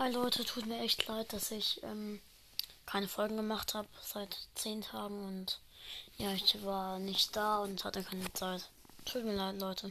Hi Leute, tut mir echt leid, dass ich ähm, keine Folgen gemacht habe seit zehn Tagen und ja, ich war nicht da und hatte keine Zeit. Tut mir leid, Leute.